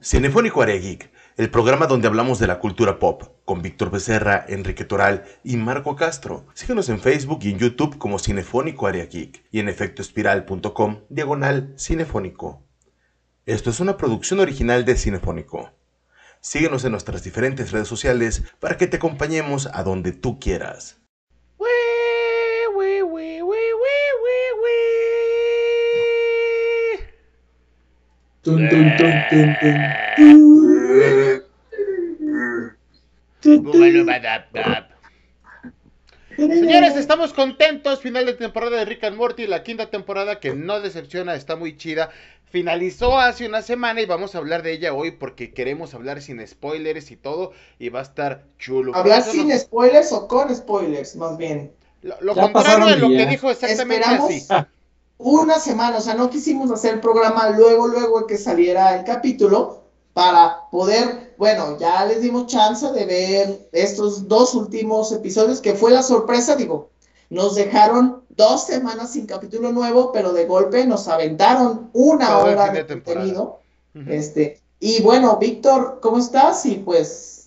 Cinefónico Área Geek, el programa donde hablamos de la cultura pop, con Víctor Becerra, Enrique Toral y Marco Castro. Síguenos en Facebook y en YouTube como Cinefónico Área Geek y en efectoespiral.com, diagonal cinefónico. Esto es una producción original de Cinefónico. Síguenos en nuestras diferentes redes sociales para que te acompañemos a donde tú quieras. Tun, tun, tun, tun, tun. Señores, estamos contentos. Final de temporada de Rick and Morty, la quinta temporada que no decepciona, está muy chida. Finalizó hace una semana y vamos a hablar de ella hoy porque queremos hablar sin spoilers y todo y va a estar chulo. ¿Hablar sin spoilers o con spoilers, más bien? Lo, lo contrario de lo que dijo exactamente Esperamos así. Una semana, o sea, no quisimos hacer el programa luego, luego que saliera el capítulo para poder, bueno, ya les dimos chance de ver estos dos últimos episodios, que fue la sorpresa, digo, nos dejaron dos semanas sin capítulo nuevo, pero de golpe nos aventaron una Todo hora de contenido. Este, y bueno, Víctor, ¿cómo estás? Y pues,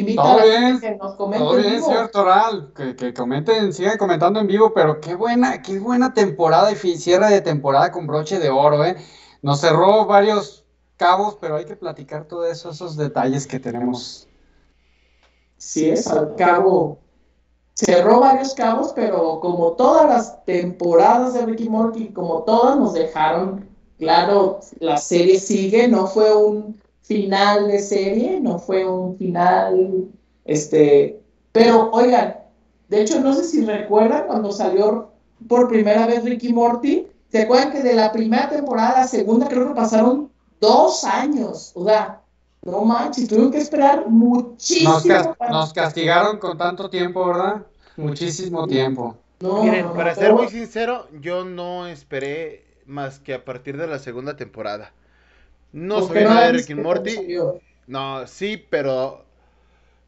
invita Todo a bien, que nos comente Todo en bien, vivo. señor Toral, que, que comenten, sigan comentando en vivo, pero qué buena, qué buena temporada y cierre de temporada con broche de oro, ¿eh? Nos cerró varios cabos, pero hay que platicar todos esos, esos detalles que tenemos. Sí, es al cabo. Cerró varios cabos, pero como todas las temporadas de Ricky Morty, como todas nos dejaron, claro, la serie sigue, no fue un final de serie, no fue un final, este, pero oigan, de hecho no sé si recuerdan cuando salió por primera vez Ricky Morty, ¿se acuerdan que de la primera temporada a la segunda creo que pasaron dos años? O sea, no manches, tuvieron que esperar muchísimo. Nos, cas- para- nos castigaron con tanto tiempo, ¿verdad? Muchísimo tiempo. No, Miren, no, no, para ser muy sincero, yo no esperé más que a partir de la segunda temporada. No ¿por soy nada de Rick and Morty. No, sí, pero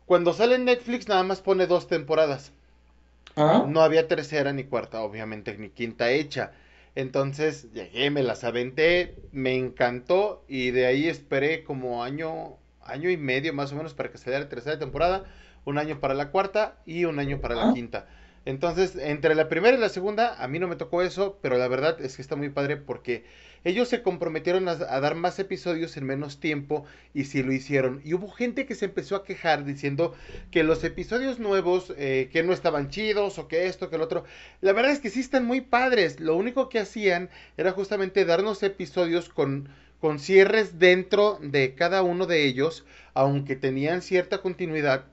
cuando sale en Netflix nada más pone dos temporadas. ¿Ah? No había tercera ni cuarta, obviamente, ni quinta hecha. Entonces llegué, me las aventé, me encantó y de ahí esperé como año, año y medio más o menos para que saliera la tercera temporada, un año para la cuarta y un año para la Ah. quinta. Entonces, entre la primera y la segunda, a mí no me tocó eso, pero la verdad es que está muy padre porque ellos se comprometieron a, dar más episodios en menos tiempo y sí lo hicieron. Y hubo gente que se empezó a quejar diciendo que los episodios nuevos, eh, que no estaban chidos o que esto, que el otro. La verdad es que sí están muy padres. Lo único que hacían era justamente darnos episodios con, con cierres dentro de cada uno de ellos, aunque tenían cierta continuidad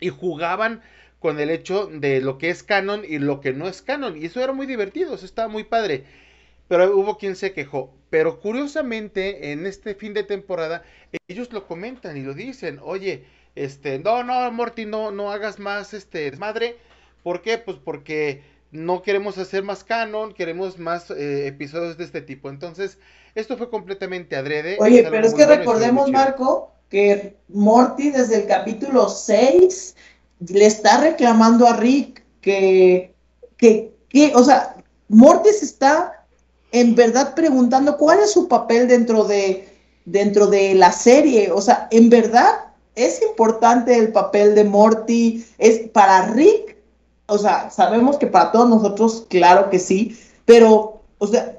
y jugaban con el hecho de lo que es canon y lo que no es canon. Y eso era muy divertido, eso estaba muy padre. Pero hubo quien se quejó. Pero curiosamente, en este fin de temporada, ellos lo comentan y lo dicen. Oye, este, no, no, Morty, no, no hagas más este desmadre. ¿Por qué? Pues porque no queremos hacer más canon, queremos más eh, episodios de este tipo. Entonces, esto fue completamente adrede. Oye, pero es que bueno recordemos. Marco, que Morty desde el capítulo 6 le está reclamando a Rick que, que, que, o sea, Morty se está en verdad preguntando cuál es su papel dentro de, dentro de la serie. O sea, en verdad es importante el papel de Morty, es para Rick, o sea, sabemos que para todos nosotros, claro que sí, pero, o sea,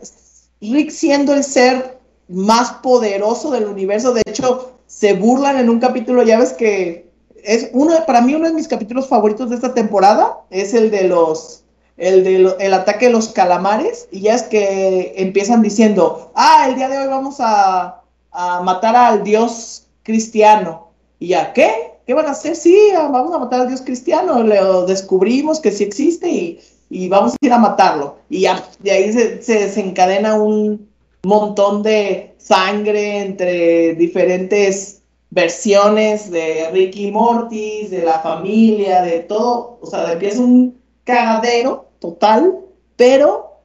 Rick siendo el ser más poderoso del universo, de hecho, se burlan en un capítulo, ya ves que es uno, para mí uno de mis capítulos favoritos de esta temporada, es el de los, el ataque de los calamares, y ya es que empiezan diciendo, ah, el día de hoy vamos a, a matar al dios cristiano, y ya, ¿qué? ¿Qué van a hacer? Sí, vamos a matar al dios cristiano, lo descubrimos que sí existe y, y vamos a ir a matarlo, y ya, de ahí se, se desencadena un montón de sangre entre diferentes versiones de Ricky y Morty, de la familia, de todo, o sea, empieza un cagadero total, pero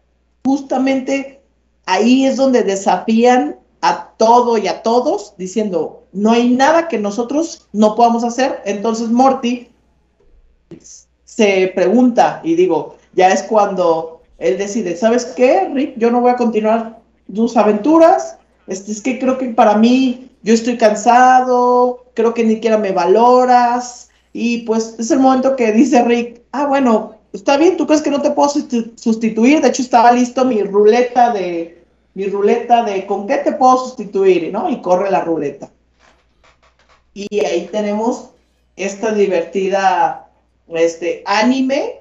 justamente ahí es donde desafían a todo y a todos diciendo, no hay nada que nosotros no podamos hacer, entonces Morty se pregunta y digo, ya es cuando él decide, ¿sabes qué, Rick? Yo no voy a continuar tus aventuras, este, es que creo que para mí, yo estoy cansado, creo que ni siquiera me valoras, y pues es el momento que dice Rick, ah, bueno, está bien, tú crees que no te puedo sustituir, de hecho estaba listo mi ruleta de, mi ruleta de con qué te puedo sustituir, ¿no? Y corre la ruleta. Y ahí tenemos esta divertida, este, anime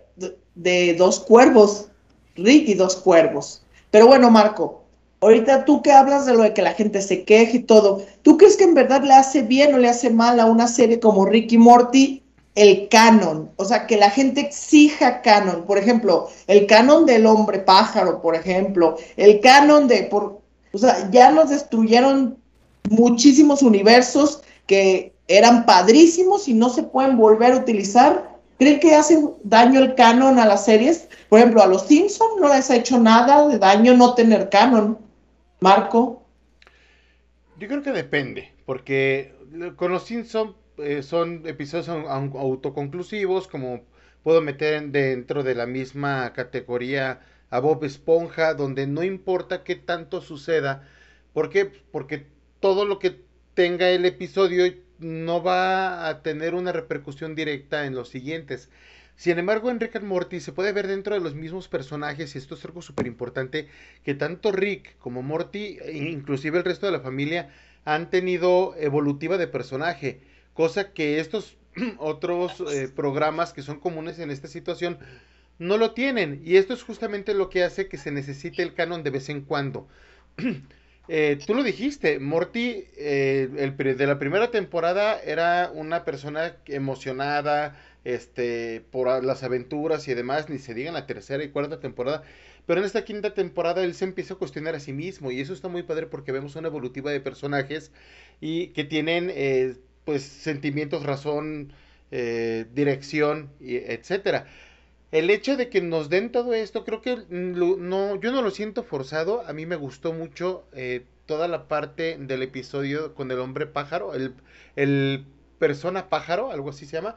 de dos cuervos, Rick y dos cuervos. Pero bueno, Marco, ahorita tú que hablas de lo de que la gente se queje y todo, ¿tú crees que en verdad le hace bien o le hace mal a una serie como Rick y Morty el canon? O sea, que la gente exija canon. Por ejemplo, el canon del hombre pájaro, por ejemplo, el canon de, por, o sea, ya nos destruyeron muchísimos universos que eran padrísimos y no se pueden volver a utilizar ¿Creen que hace daño el canon a las series? Por ejemplo, a los Simpsons no les ha hecho nada de daño no tener canon. Marco. Yo creo que depende, porque con los Simpsons eh, son episodios autoconclusivos, como puedo meter dentro de la misma categoría a Bob Esponja, donde no importa qué tanto suceda. ¿Por qué? Porque todo lo que tenga el episodio no va a tener una repercusión directa en los siguientes. Sin embargo, en Rick and Morty se puede ver dentro de los mismos personajes, y esto es algo súper importante, que tanto Rick como Morty, e inclusive el resto de la familia, han tenido evolutiva de personaje, cosa que estos otros eh, programas que son comunes en esta situación no lo tienen. Y esto es justamente lo que hace que se necesite el canon de vez en cuando. Eh, tú lo dijiste, Morty eh, el, de la primera temporada era una persona emocionada este, por las aventuras y demás, ni se diga en la tercera y cuarta temporada. Pero en esta quinta temporada él se empieza a cuestionar a sí mismo y eso está muy padre porque vemos una evolutiva de personajes y que tienen eh, pues sentimientos, razón, dirección, y etcétera el hecho de que nos den todo esto, creo que no, yo no lo siento forzado. A mí me gustó mucho eh, toda la parte del episodio con el hombre pájaro, el, el persona pájaro, algo así se llama.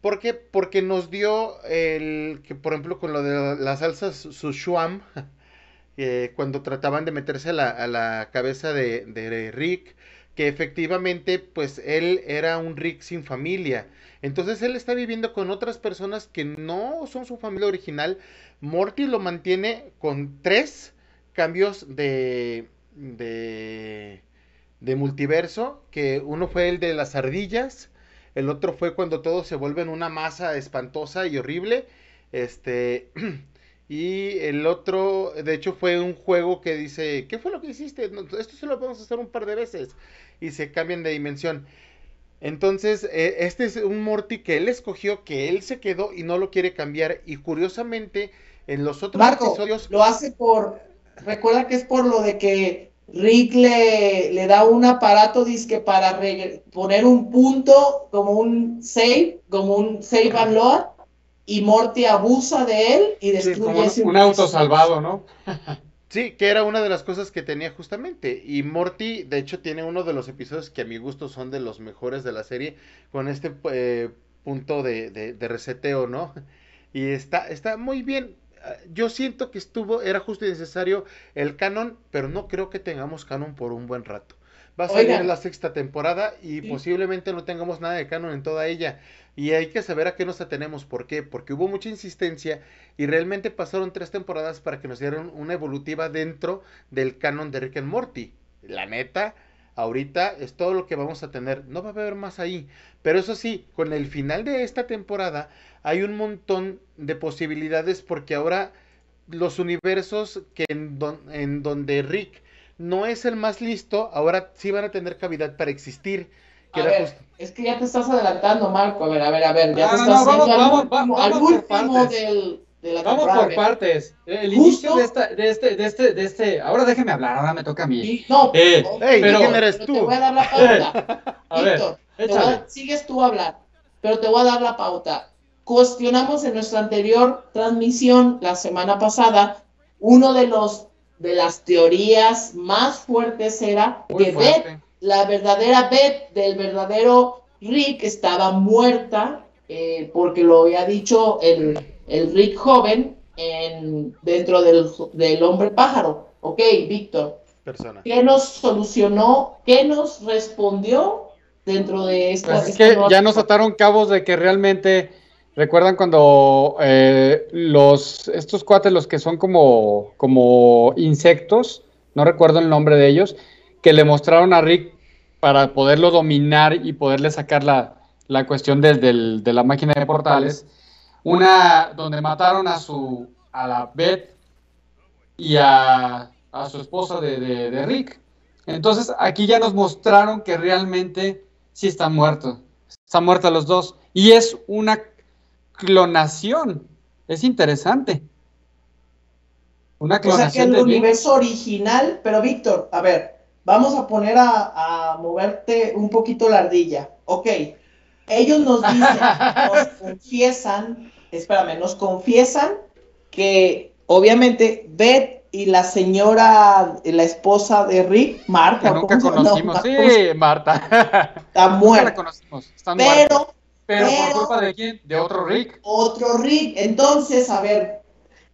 ¿Por qué? Porque nos dio el que, por ejemplo, con lo de las salsas Sushuam, eh, cuando trataban de meterse a la, a la cabeza de, de Rick, que efectivamente, pues él era un Rick sin familia entonces él está viviendo con otras personas que no son su familia original. Morty lo mantiene con tres cambios de, de, de multiverso, que uno fue el de las ardillas, el otro fue cuando todos se vuelven una masa espantosa y horrible, este, y el otro, de hecho, fue un juego que dice, ¿qué fue lo que hiciste? esto se lo podemos hacer un par de veces, y se cambian de dimensión. Entonces, eh, este es un Morty que él escogió, que él se quedó y no lo quiere cambiar. Y curiosamente, en los otros episodios. Lo hace por. Recuerda que es por lo de que Rick le, le da un aparato disque para poner un punto, como un save, como un save and load, y Morty abusa de él y destruye un, un auto salvado, ¿no? Sí, que era una de las cosas que tenía justamente. Y Morty, de hecho, tiene uno de los episodios que a mi gusto son de los mejores de la serie, con este eh, punto de, de, reseteo, ¿no? Y está, está muy bien. Yo siento que estuvo, era justo y necesario el canon, pero no creo que tengamos canon por un buen rato. Va a salir la sexta temporada y posiblemente no tengamos nada de canon en toda ella. Y hay que saber a qué nos atenemos. ¿Por qué? Porque hubo mucha insistencia y realmente pasaron tres temporadas para que nos dieran una evolutiva dentro del canon de Rick and Morty. La neta, ahorita es todo lo que vamos a tener. No va a haber más ahí. Pero eso sí, con el final de esta temporada hay un montón de posibilidades porque ahora los universos que en, en donde Rick no es el más listo, ahora sí van a tener cavidad para existir. es que ya te estás adelantando, Marco. A ver, a ver, a ver, ya te estás vamos, vamos, al último, del, de la Vamos por partes. El inicio de, esta, de, este, de este, de este. Ahora déjeme hablar, ahora me toca a mí. no, eh, pero, ¿quién eres tú? Te voy a dar la pauta. a Víctor, ver, sigues tú a hablar, pero te voy a dar la pauta. Cuestionamos en nuestra anterior transmisión la semana pasada uno de los de las teorías más fuertes era que Beth, la verdadera Beth del verdadero Rick estaba muerta eh, porque lo había dicho el, el Rick joven en, dentro del, del hombre pájaro. Ok, Víctor. persona. ¿Qué nos solucionó? ¿Qué nos respondió dentro de esta? Pues es que ya nos ataron cabos de que realmente, recuerdan cuando eh, los, estos cuates, los que son como, como insectos, no recuerdo el nombre de ellos, que le mostraron a Rick para poderlo dominar y poderle sacar la, la cuestión del- del- de la máquina de portales, una donde mataron a su, a la Beth y a, a su esposa de, de- de Rick. Entonces aquí ya nos mostraron que realmente sí están muertos. Están muertos los dos. Y es una clonación. Es interesante. Una O sea que clonación el universo original, pero Víctor, a ver, vamos a poner a, a moverte un poquito la ardilla. Ok, ellos nos dicen, nos confiesan, espérame, nos confiesan que obviamente Beth y la señora, la esposa de Rick, Marta, que nunca conocimos. No, Sí, Marta. está nunca la muerta. conocimos. Están muertos. Pero por culpa de quién? De otro Rick. otro Rick. Entonces, a ver,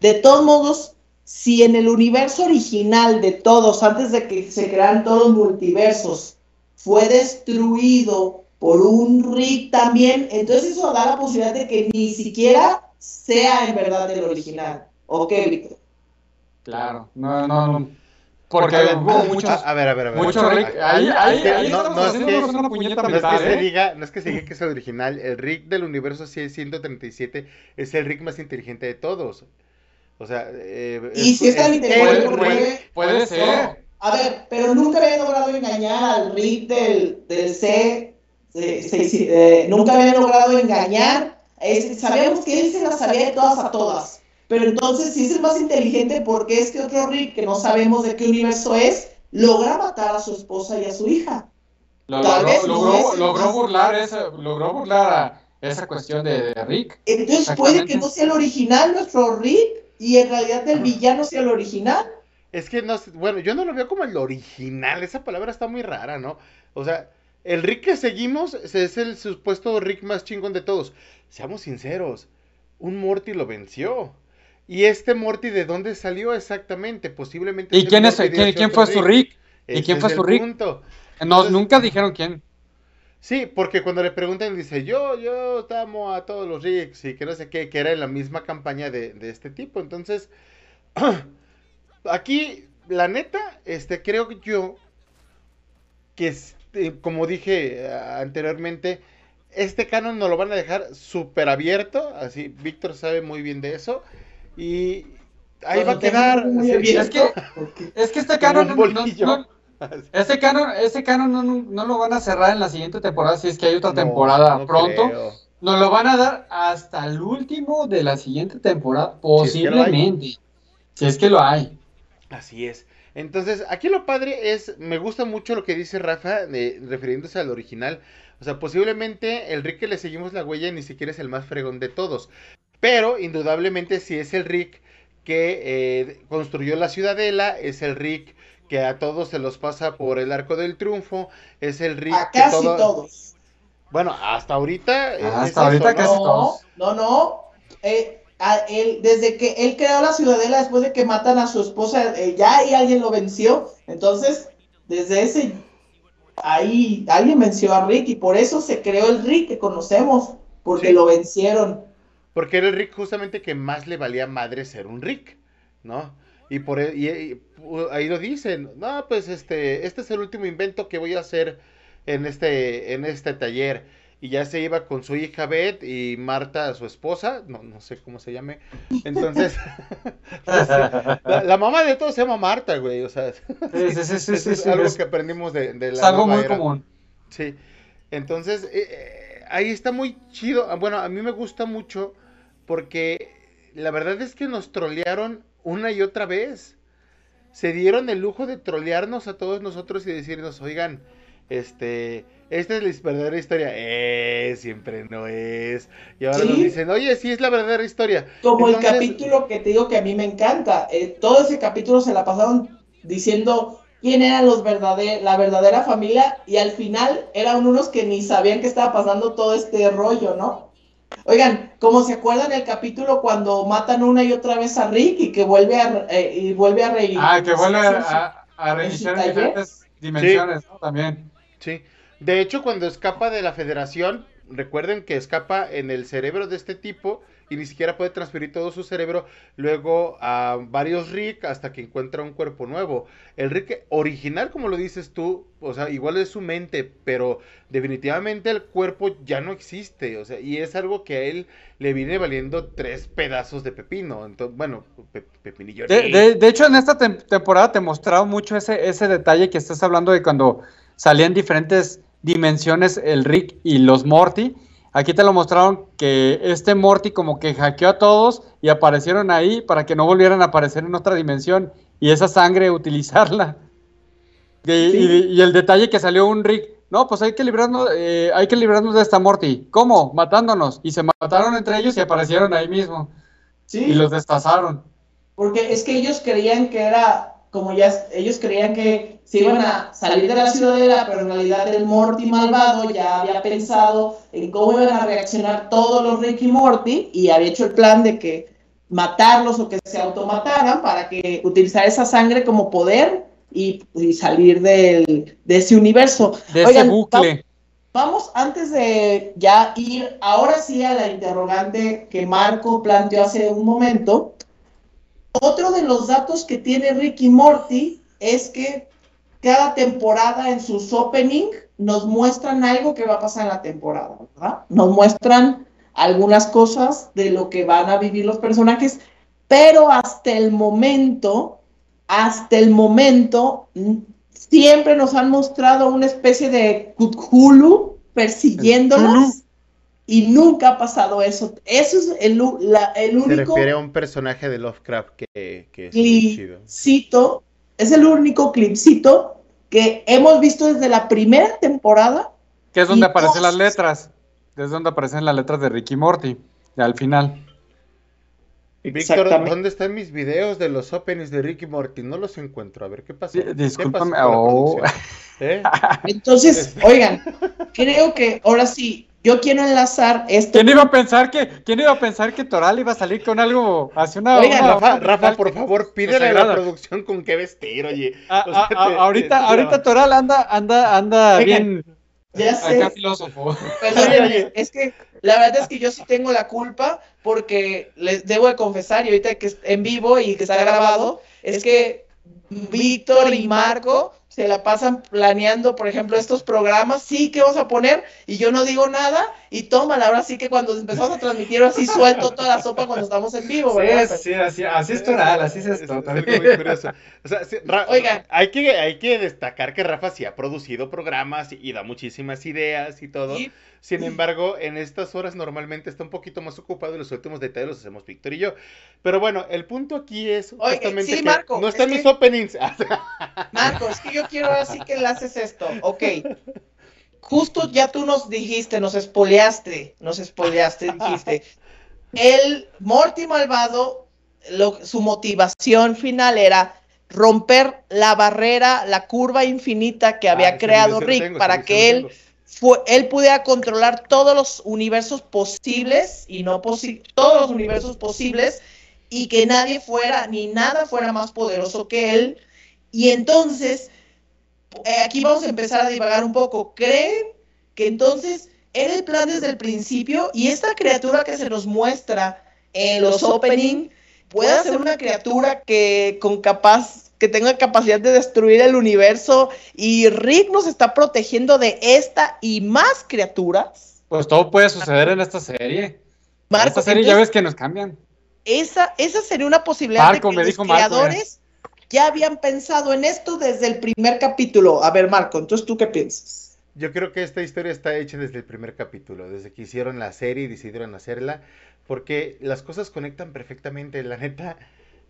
de todos modos, si en el universo original de todos, antes de que se crearan todos los multiversos, fue destruido por un Rick también, entonces eso da la posibilidad de que ni siquiera sea en verdad el original. Ok, Víctor. Claro. No, no, no. Porque ver, hubo muchos. a ver, a ver, a ver. Mucho Rick. Ahí, ahí, no- no es que- una puñeta No es mental, que se ¿eh? diga, no es que se diga que es el original, el Rick del universo 137 es el Rick más inteligente de todos. O sea, eh, Y si es tan inteligente. Puede ser. A ver, pero nunca había logrado engañar al Rick del, del C. se- se- eh, nunca había logrado engañar. Es- sabíamos que él se las sabía de todas a todas. Pero entonces, si es el más inteligente, ¿por qué este otro Rick, que no sabemos de qué universo es, logra matar a su esposa y a su hija? Lo- Tal logró, vez no logró, es- logró burlar esa, logró burlar a esa cuestión de, de Rick. Entonces, puede que no sea el original nuestro Rick y en realidad el villano sea el original. Es que no sé, bueno, yo no lo veo como el original, esa palabra está muy rara, ¿no? O sea, el Rick que seguimos es el supuesto Rick más chingón de todos. Seamos sinceros, un Morty lo venció. ¿Y este Morty de dónde salió exactamente? Posiblemente ¿Y el quién, es, quién, quién fue su Rick? ¿Y quién fue su Rick? punto. No, Entonces- nunca dijeron quién. Sí, porque cuando le preguntan dice, yo, yo amo a todos los Ricks y que no sé qué, que era en la misma campaña de, de este tipo. Entonces, aquí, la neta, este, creo yo que, este, como dije eh, anteriormente, este canon nos lo van a dejar súper abierto, así, Víctor sabe muy bien de eso, y ahí va a quedar... abierto, Es que- Es que este canon, no- este canon, este canon no, no- lo van a cerrar en la siguiente temporada, si es que hay otra temporada pronto. creo. Nos lo van a dar hasta el último de la siguiente temporada, Si es que lo hay. posiblemente. Si es que lo hay. Así es. Entonces, aquí lo padre es, me gusta mucho lo que dice Rafa, de- refiriéndose al original. O sea, posiblemente el Rick que le seguimos la huella ni siquiera es el más fregón de todos. Pero, indudablemente, sí es el Rick que eh, construyó la ciudadela, es el Rick que a todos se los pasa por el arco del triunfo, es el Rick a que casi todo- todos. Bueno, hasta ahorita. eh, Hasta es ahorita eso, casi ¿no? No, todos. no, no. Eh, a él, desde que él creó la ciudadela después de que matan a su esposa, eh, ya ahí alguien lo venció. Entonces, desde ese, ahí alguien venció a Rick y por eso se creó el Rick que conocemos, porque Sí. lo vencieron. Porque era el Rick justamente que más le valía madre ser un Rick, ¿no? Y por e- y- ahí lo dicen, no, pues este, este es el último invento que voy a hacer en este, en este taller. Y ya se iba con su hija Beth y Marta, su esposa, no, no sé cómo se llame. Entonces, la, la mamá de todos se llama Marta, güey. O sea, Sí, sí, sí, sí, eso sí, es sí, algo es- que aprendimos de, de la es algo muy era. común. Sí, entonces eh, eh, ahí está muy chido. Bueno, a mí me gusta mucho porque la verdad es que nos trolearon una y otra vez. Se dieron el lujo de trolearnos a todos nosotros y decirnos, oigan, este, esta es la verdadera historia. Eh, siempre no es. Y ahora Sí. nos dicen, oye, sí es la verdadera historia. Como el capítulo que te digo que a mí me encanta. eh, todo ese capítulo se la pasaron diciendo quién eran los verdade- la verdadera familia y al final eran unos que ni sabían que estaba pasando todo este rollo, ¿no? Oigan, como se acuerdan el capítulo cuando matan una y otra vez a Rick y que vuelve a, eh, y vuelve a reír. Ah, que vuelve a, a- a en reiniciar en diferentes dimensiones, ¿no? También. Sí. De hecho, cuando escapa de la federación, recuerden que escapa en el cerebro de este tipo y ni siquiera puede transferir todo su cerebro luego a varios Rick hasta que encuentra un cuerpo nuevo. El Rick original, como lo dices tú, o sea, igual es su mente, pero definitivamente el cuerpo ya no existe, o sea, y es algo que a él le viene valiendo tres pedazos de pepino. Entonces, bueno, pe- pepinillo. De, de- de hecho, en esta tem- temporada te mostraron mucho ese, ese detalle que estás hablando de cuando salían diferentes dimensiones el Rick y los Morty. Aquí te lo mostraron que este Morty como que hackeó a todos y aparecieron ahí para que no volvieran a aparecer en otra dimensión y esa sangre utilizarla. Y, y- y el detalle que salió un Rick, no, pues hay que librarnos, eh, hay que librarnos de esta Morty. ¿Cómo? Matándonos. Y se mataron entre ellos y aparecieron ahí mismo. Sí, Y los destazaron. porque es que ellos creían que era, como ya, ellos creían que se iban a salir de la ciudadela, pero en realidad el Morty malvado ya había pensado en cómo iban a reaccionar todos los Rick y Morty y había hecho el plan de que matarlos o que se automataran para que utilizar esa sangre como poder y, y salir del, de ese universo. De ese Oigan, bucle. Vamos, antes de ya ir, ahora sí a la interrogante que Marco planteó hace un momento. Otro de los datos que tiene Ricky Morty es que cada temporada en sus opening nos muestran algo que va a pasar en la temporada, ¿verdad? Nos muestran algunas cosas de lo que van a vivir los personajes, pero hasta el momento, hasta el momento, mm, siempre nos han mostrado una especie de Cthulhu persiguiéndolos y nunca ha pasado eso. Eso es el, la- el Se único refiere a un personaje de Lovecraft que, que es clipcito, es el único clipcito que hemos visto desde la primera temporada. Que es donde aparecen las letras. Es donde aparecen las letras de Ricky Morty. Al final. Víctor. ¿dónde están mis videos de los openings de Ricky Morty? No los encuentro. A ver, ¿qué pasó? Di- ¿Qué discúlpame, pasó oh. ¿Eh? Entonces, oigan, creo que ahora sí, yo quiero enlazar esto. ¿Quién iba a pensar que, quién iba a pensar que Toral iba a salir con algo hacia una, Oigan, una- Rafa, una- Rafa, una- por favor, pídele a la producción con qué vestir, oye. A- O sea, a- a- te- ahorita, te- ahorita Toral anda, anda, anda bien Ya sé, acá filósofo. perdónenme, es que la verdad es que yo sí tengo la culpa porque les debo de confesar, y ahorita que es en vivo y que está grabado, es que Víctor y Marco se la pasan planeando, por ejemplo, estos programas, sí, que vamos a poner? Y yo no digo nada, y toma, ahora sí que cuando empezamos a transmitir así suelto toda la sopa cuando estamos en vivo, ¿verdad? sí, así, así es Toral, así es Es- esto. es muy curioso. O sea, sí, Oigan. Hay que, hay que destacar que Rafa sí ha producido programas y, y da muchísimas ideas y todo. Sin embargo, en estas horas normalmente está un poquito más ocupado y los últimos detalles los hacemos Víctor y yo. Pero bueno, el punto aquí es Oye, justamente sí, que Marco, no están es mis que- openings. Marco, es que yo quiero así que le haces esto. Ok. Justo ya tú nos dijiste, nos espoleaste, nos espoleaste, dijiste. El Morty malvado, lo- su motivación final era romper la barrera, la curva infinita que había Ah, creado Rick tengo, para que él fue, él pudiera controlar todos los universos posibles y no posi- todos los universos posibles y que nadie fuera ni nada fuera más poderoso que él. Y entonces, aquí vamos a empezar a divagar un poco. ¿Creen que entonces era el plan desde el principio y esta criatura que se nos muestra en los opening puede ser una criatura que con capaz que tenga capacidad de destruir el universo y Rick nos está protegiendo de esta y más criaturas? Pues todo puede suceder en esta serie. En Marco, esta serie ya ves que nos cambian. esa, esa sería una posibilidad Marco, de que me los dijo Marco, eh. creadores ya habían pensado en esto desde el primer capítulo. A ver, Marco, entonces tú qué piensas? Yo creo que esta historia está hecha desde el primer capítulo, desde que hicieron la serie y decidieron hacerla, porque las cosas conectan perfectamente. La neta,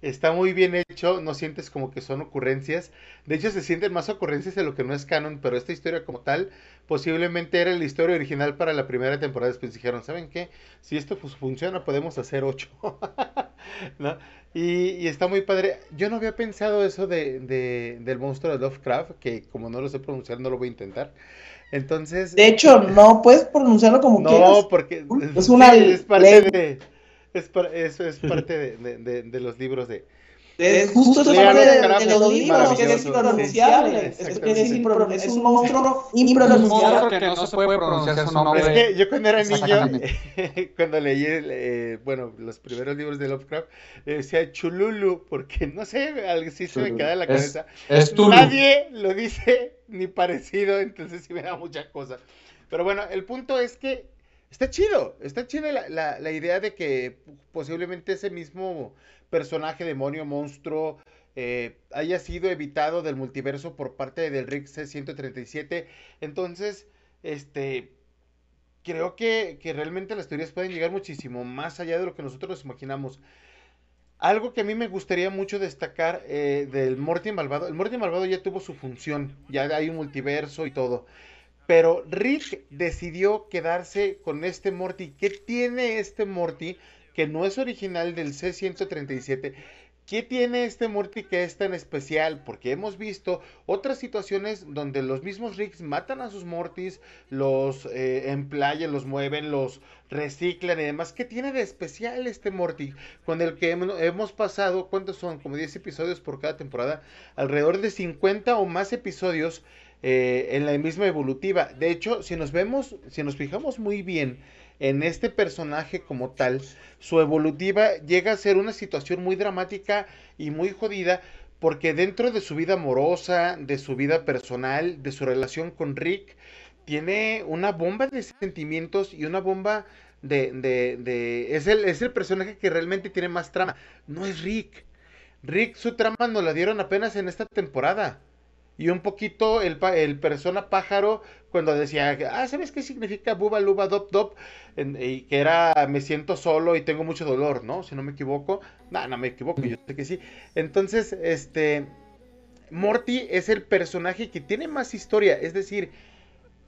está muy bien hecho, no sientes como que son ocurrencias. De hecho, se sienten más ocurrencias de lo que no es canon, pero esta historia como tal, posiblemente era la historia original para la primera temporada. Después dijeron, ¿saben qué? Si esto pues, funciona, podemos hacer ocho. ¿No? Y, y está muy padre. Yo no había pensado eso de, de- del monstruo de Lovecraft, que como no lo sé pronunciar, no lo voy a intentar. Entonces, De hecho, no puedes pronunciarlo como no, quieras. porque Es una es parte de, es, par- eso es parte de, de- de- de los libros de... Es justo es Lean parte de, los es libros, que es impronunciable. Es, es impro- es un monstruo Un monstruo impronunciable. que no se puede pronunciar su Es nombre. que yo cuando era niño, cuando leí, eh, bueno, los primeros libros de Lovecraft, eh, decía Chululu, porque no sé, algo sí se me queda en la Es- cabeza. Es Tulu. Nadie lo dice ni parecido, entonces sí me da mucha cosa. Pero bueno, el punto es que está chido, está chida la, la- la idea de que posiblemente ese mismo personaje, demonio, monstruo, eh, haya sido evitado del multiverso por parte del Rick C-137. Entonces, este, creo que, que realmente las teorías pueden llegar muchísimo más allá de lo que nosotros nos imaginamos. Algo que a mí me gustaría mucho destacar eh, del Morty Malvado. El Morty Malvado ya tuvo su función, ya hay un multiverso y todo. Pero Rick decidió quedarse con este Morty. ¿Qué tiene este Morty que no es original del C-137? ¿Qué tiene este Morty que es tan especial? Porque hemos visto otras situaciones donde los mismos Ricks matan a sus Mortys, los eh, los mueven, los reciclan y demás. ¿Qué tiene de especial este Morty? Con el que hemos, hemos pasado, ¿cuántos son? Como 10 episodios por cada temporada. Alrededor de 50 o más episodios eh, en la misma evolutiva. De hecho, si nos vemos, si nos fijamos muy bien en este personaje como tal, su evolutiva llega a ser una situación muy dramática y muy jodida porque dentro de su vida amorosa, de su vida personal, de su relación con Rick, tiene una bomba de sentimientos y una bomba de... de, de- es, el, es el personaje que realmente tiene más trama. No es Rick. Rick su trama nos la dieron apenas en esta temporada. Y un poquito el, pa- el persona pájaro cuando decía, ah, ¿sabes qué significa buba, luba, dop, dop? En- y que era, me siento solo y tengo mucho dolor, ¿no? Si no me equivoco. No, no me equivoco, yo sé que sí. Entonces, este, Morty es el personaje que tiene más historia. Es decir,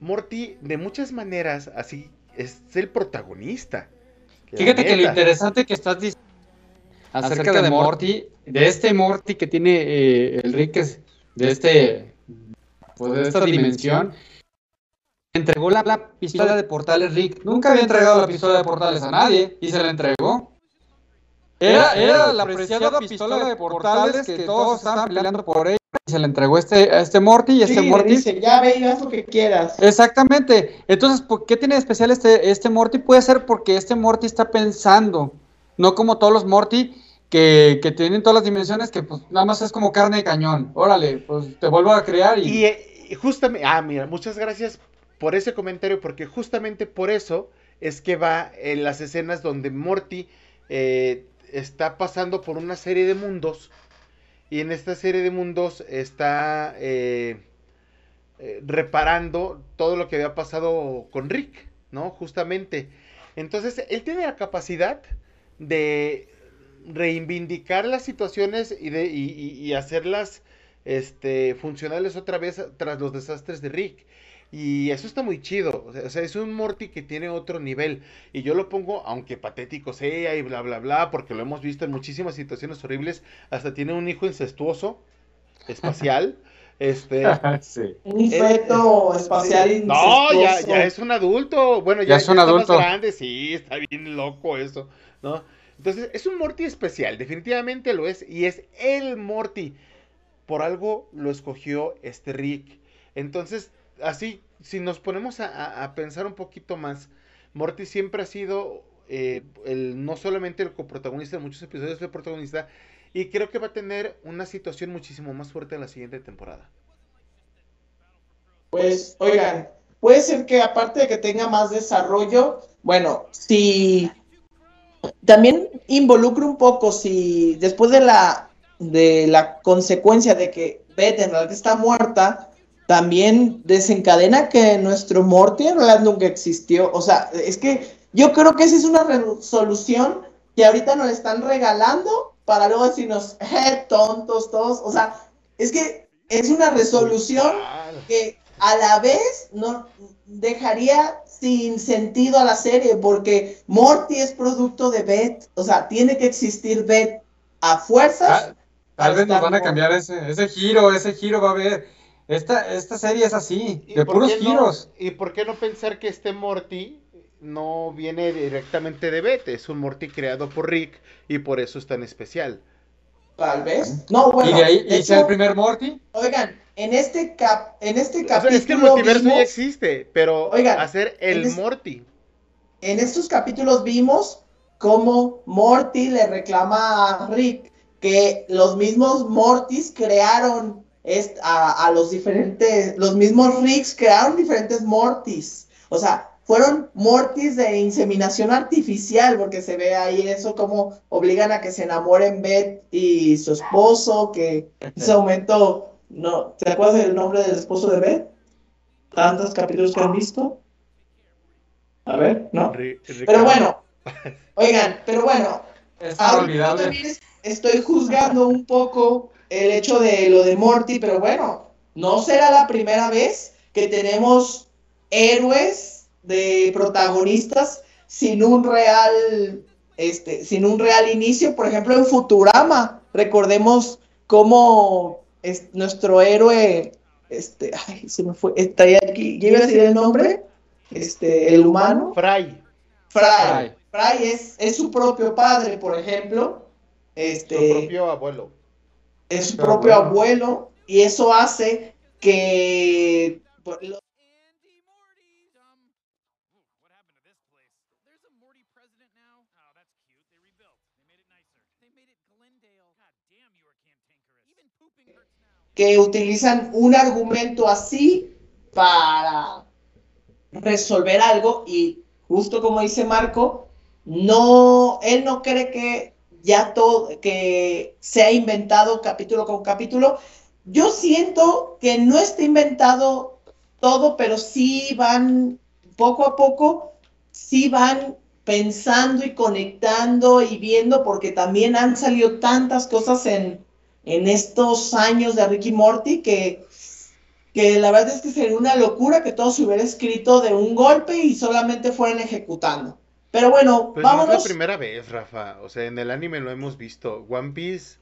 Morty de muchas maneras, así, es el protagonista. Fíjate que lo interesante que estás diciendo acerca de Morty, de este Morty que tiene eh, el Rick, es- de este, pues de esta dimensión, entregó la, la pistola de portales Rick. Nunca había entregado la pistola de portales a nadie y se la entregó. Era, era la preciada pistola de portales que todos estaban peleando por ella y se la entregó este, a este Morty y este Sí, Morty dice, ya ve y haz lo que quieras. Exactamente. Entonces, ¿por qué tiene de especial este, este Morty? Puede ser porque este Morty está pensando, no como todos los Morty que, tienen todas las dimensiones, que pues nada más es como carne de cañón. Órale, pues te vuelvo a crear y... Y, eh, justamente, ah, mira, muchas gracias por ese comentario, porque justamente por eso es que va en las escenas donde Morty eh, está pasando por una serie de mundos y en esta serie de mundos está eh, eh, reparando todo lo que había pasado con Rick, ¿no? Justamente. Entonces, él tiene la capacidad de reivindicar las situaciones y, de, y, y- y hacerlas este, funcionales otra vez tras los desastres de Rick. Y eso está muy chido. O sea, es un Morty que tiene otro nivel. Y yo lo pongo, aunque patético sea y bla, bla, bla, porque lo hemos visto en muchísimas situaciones horribles. Hasta tiene un hijo incestuoso, espacial. este. Sí. Un feto espacial No, ya, es un adulto. Bueno, ya, Ya es un ya está adulto. más grande, sí, está bien loco eso, ¿no? Entonces, es un Morty especial, definitivamente lo es, y es el Morty. Por algo lo escogió este Rick. Entonces, así, si nos ponemos a, pensar un poquito más, Morty siempre ha sido eh, el, no solamente el coprotagonista de muchos episodios, el protagonista, y creo que va a tener una situación muchísimo más fuerte en la siguiente temporada. Pues, oigan, puede ser que aparte de que tenga más desarrollo, bueno, si también involucra un poco, si después de la de la consecuencia de que Beth en realidad está muerta, también desencadena que nuestro Morty en realidad nunca existió. O sea, es que yo creo que esa es una resolución que ahorita nos están regalando para luego decirnos, eh, tontos todos. O sea, es que es una resolución que a la vez no dejaría sin sentido a la serie porque Morty es producto de Beth, o sea, tiene que existir Beth a fuerzas. Tal, tal vez nos van a cambiar ese, ese giro, ese giro va a haber. Esta, esta serie es así, ¿Y de por puros qué no- giros. ¿Y por qué no pensar que este Morty no viene directamente de Beth? Es un Morty creado por Rick y por eso es tan especial. Tal vez. No, bueno. y de ahí de hice el primer Morty. Oigan, en este cap, en este O sea, capítulo es que el multiverso ya vimos- existe, pero Oigan, hacer el en es- Morty. en estos capítulos vimos cómo Morty le reclama a Rick que los mismos Mortys crearon a, a los diferentes, los mismos Ricks crearon diferentes Mortys. O sea, fueron Mortys de inseminación artificial, porque se ve ahí eso como obligan a que se enamoren Beth y su esposo, que en ese momento, no, ¿te acuerdas del nombre del esposo de Beth? Tantos capítulos que han visto. A ver, ¿no? Pero bueno, oigan, pero bueno, ahorita también estoy juzgando un poco el hecho de lo de Morty, pero bueno, no será la primera vez que tenemos héroes de protagonistas sin un real, este, sin un real inicio. Por ejemplo, en Futurama, recordemos cómo es nuestro héroe, este, ay, se me fue, estaría aquí, ¿ya iba a decir el nombre? Este, el humano. Fry. Fry. Fry es, es su propio padre, por ejemplo. Este, Su propio abuelo. es su propio bueno. abuelo. Y eso hace que. Que utilizan un argumento así para resolver algo y justo como dice Marco, no, él no cree que ya todo, que se ha inventado capítulo con capítulo. Yo siento que no está inventado todo, pero sí van poco a poco, sí van pensando y conectando y viendo, porque también han salido tantas cosas en, en estos años de Ricky Morty que, que la verdad es que sería una locura que todo se hubiera escrito de un golpe y solamente fueran ejecutando. Pero bueno, Pues no es vámonos. la primera vez, Rafa. O sea, en el anime lo hemos visto. One Piece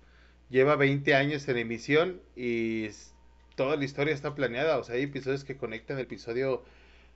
lleva 20 años en emisión y toda la historia está planeada. O sea, hay episodios que conectan el episodio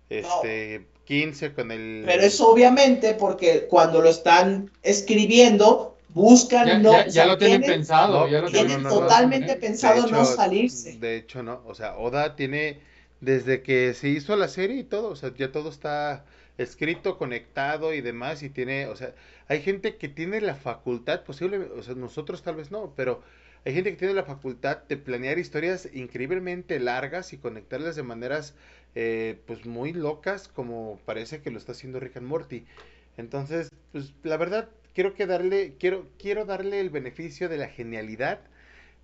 este, 15 con el... Pero es obviamente porque cuando lo están escribiendo, buscan Ya, no. ya- o ya sea, lo tienen tienen- pensado. no, ya lo no, tienen no, no, no. totalmente pensado no salirse. De hecho, no. O sea, Oda tiene, desde que se hizo la serie y todo, o sea, ya todo está escrito, conectado y demás, y tiene, o sea, hay gente que tiene la facultad, posiblemente, o sea, nosotros tal vez no, pero hay gente que tiene la facultad de planear historias increíblemente largas y conectarlas de maneras, eh, pues, muy locas, como parece que lo está haciendo Rick and Morty. Entonces, pues, la verdad, quiero que darle, quiero, quiero darle el beneficio de la genialidad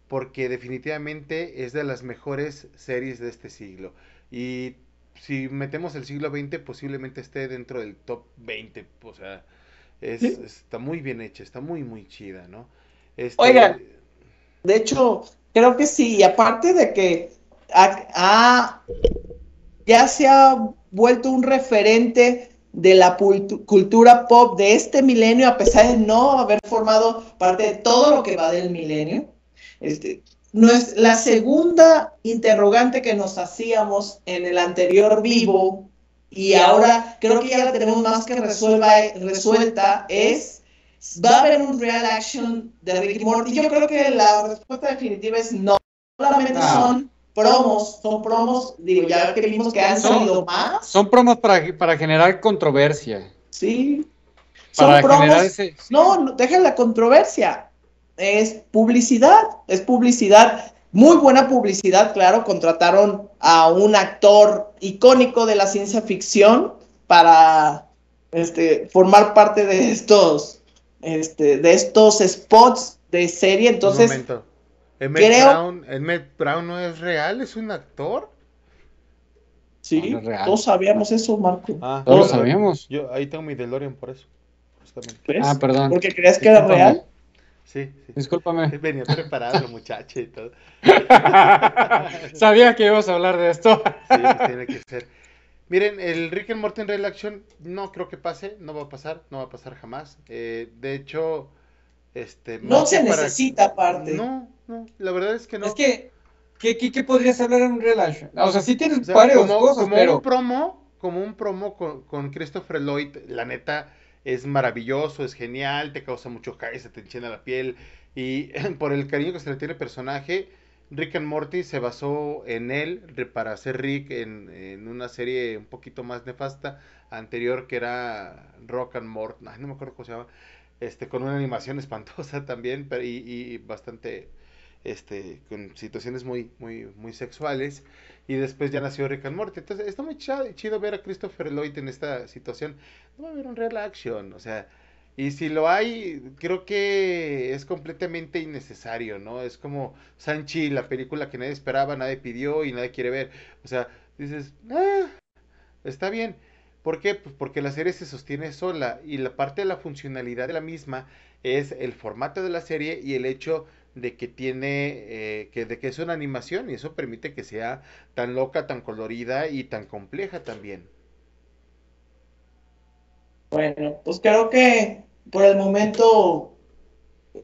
porque definitivamente es de las mejores series de este siglo. Y si metemos el siglo XX, posiblemente esté dentro del top 20. O sea, es- Sí. está muy bien hecha, está muy, muy chida, ¿no? Este, Oigan. De hecho, creo que sí. Y aparte de que ha- ha- ya se ha vuelto un referente de la cultura pop de este milenio, a pesar de no haber formado parte de todo lo que va del milenio. Este, no es la segunda interrogante que nos hacíamos en el anterior vivo y ahora creo que ya la tenemos más que resuelva, resuelta es ¿Va a haber un real action de Ricky Morty? Yo creo que la respuesta definitiva es no. Solamente No. son promos, son promos, digo, ya que vimos que han Son- salido más, Son promos para, para generar controversia. sí. Son promos, generar ese. no, no, dejen la controversia. Es publicidad, es publicidad, muy buena publicidad, claro. Contrataron a un actor icónico de la ciencia ficción para este, formar parte de estos, este, de estos spots de serie. un Entonces, momento. Emmett creo- Brown, Emmett Brown no es real, es un actor. sí, No es real. todos sabíamos eso, Marco. Ah, Todos lo sabíamos. Yo ahí tengo mi DeLorean por eso. Justamente. ¿Ves? Ah, perdón. Porque creías que era real. Sí, sí. Discúlpame. Venía preparado muchacho y todo. Sabía que ibas a hablar de esto. Sí, tiene que ser. Miren, el Rick and Morty en Real Action no creo que pase, no va a pasar, no va a pasar jamás. Eh, de hecho, este... No se para- necesita aparte. No, no, la verdad es que no. Es que, ¿qué, qué, qué podrías hablar en un relash? O sea, sí tienes O sea, varias como, cosas, como pero... un promo, como un promo con, con Christopher Lloyd, la neta es maravilloso, es genial, te causa mucho hype, se te enchina la piel Y por el cariño que se le tiene al personaje, Rick and Morty se basó en él para hacer Rick en, en una serie un poquito más nefasta anterior que era Rock and Mort, ay, no me acuerdo cómo se llama, este, con una animación espantosa también pero, y, y bastante, este, con situaciones muy, muy, muy sexuales. Y después ya nació Rick and Morty. Entonces está muy chido, chido ver a Christopher Lloyd en esta situación. No va a haber un real action, o sea, y si lo hay, creo que es completamente innecesario, ¿no? Es como Sanchi, la película que nadie esperaba, nadie pidió y nadie quiere ver. O sea, dices, ah, está bien. ¿Por qué? Pues porque la serie se sostiene sola y la parte de la funcionalidad de la misma es el formato de la serie y el hecho de que tiene, eh, que, de que es una animación y eso permite que sea tan loca, tan colorida y tan compleja también. Bueno, pues creo que por el momento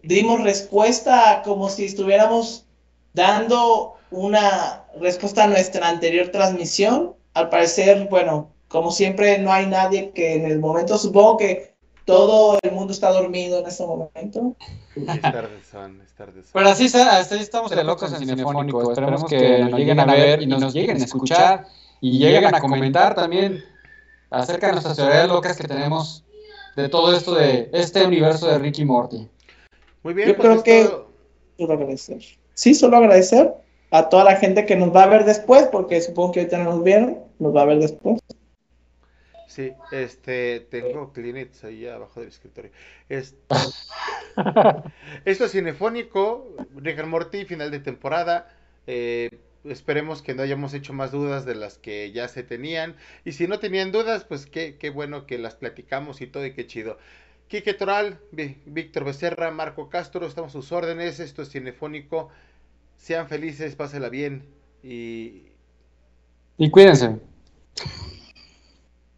dimos respuesta como si estuviéramos dando una respuesta a nuestra anterior transmisión. Al parecer, bueno, como siempre, no hay nadie que en el momento, supongo que todo el mundo está dormido en este momento. Es tardezón, es tardezón. Pero así, está- así estamos de locos en Cinefónico. Esperemos que nos lleguen a ver y nos lleguen a escuchar y lleguen a comentar también acerca de nuestras teorías locas que tenemos de todo esto de este universo de Ricky Morty. Muy bien, Yo pues creo que- Solo agradecer. Sí, solo agradecer a toda la gente que nos va a ver después, porque supongo que ahorita no nos vieron, nos va a ver después. Sí, este, tengo Kleenex ahí abajo del escritorio. Es- Esto es Cinefónico, Rick and Morty, final de temporada. Eh, esperemos que no hayamos hecho más dudas de las que ya se tenían. Y si no tenían dudas, pues qué, qué bueno que las platicamos y todo y qué chido. Quique Toral, Vi- Víctor Becerra, Marco Castro, estamos a sus órdenes. Esto es Cinefónico. Sean felices, pásela bien. Y Y cuídense.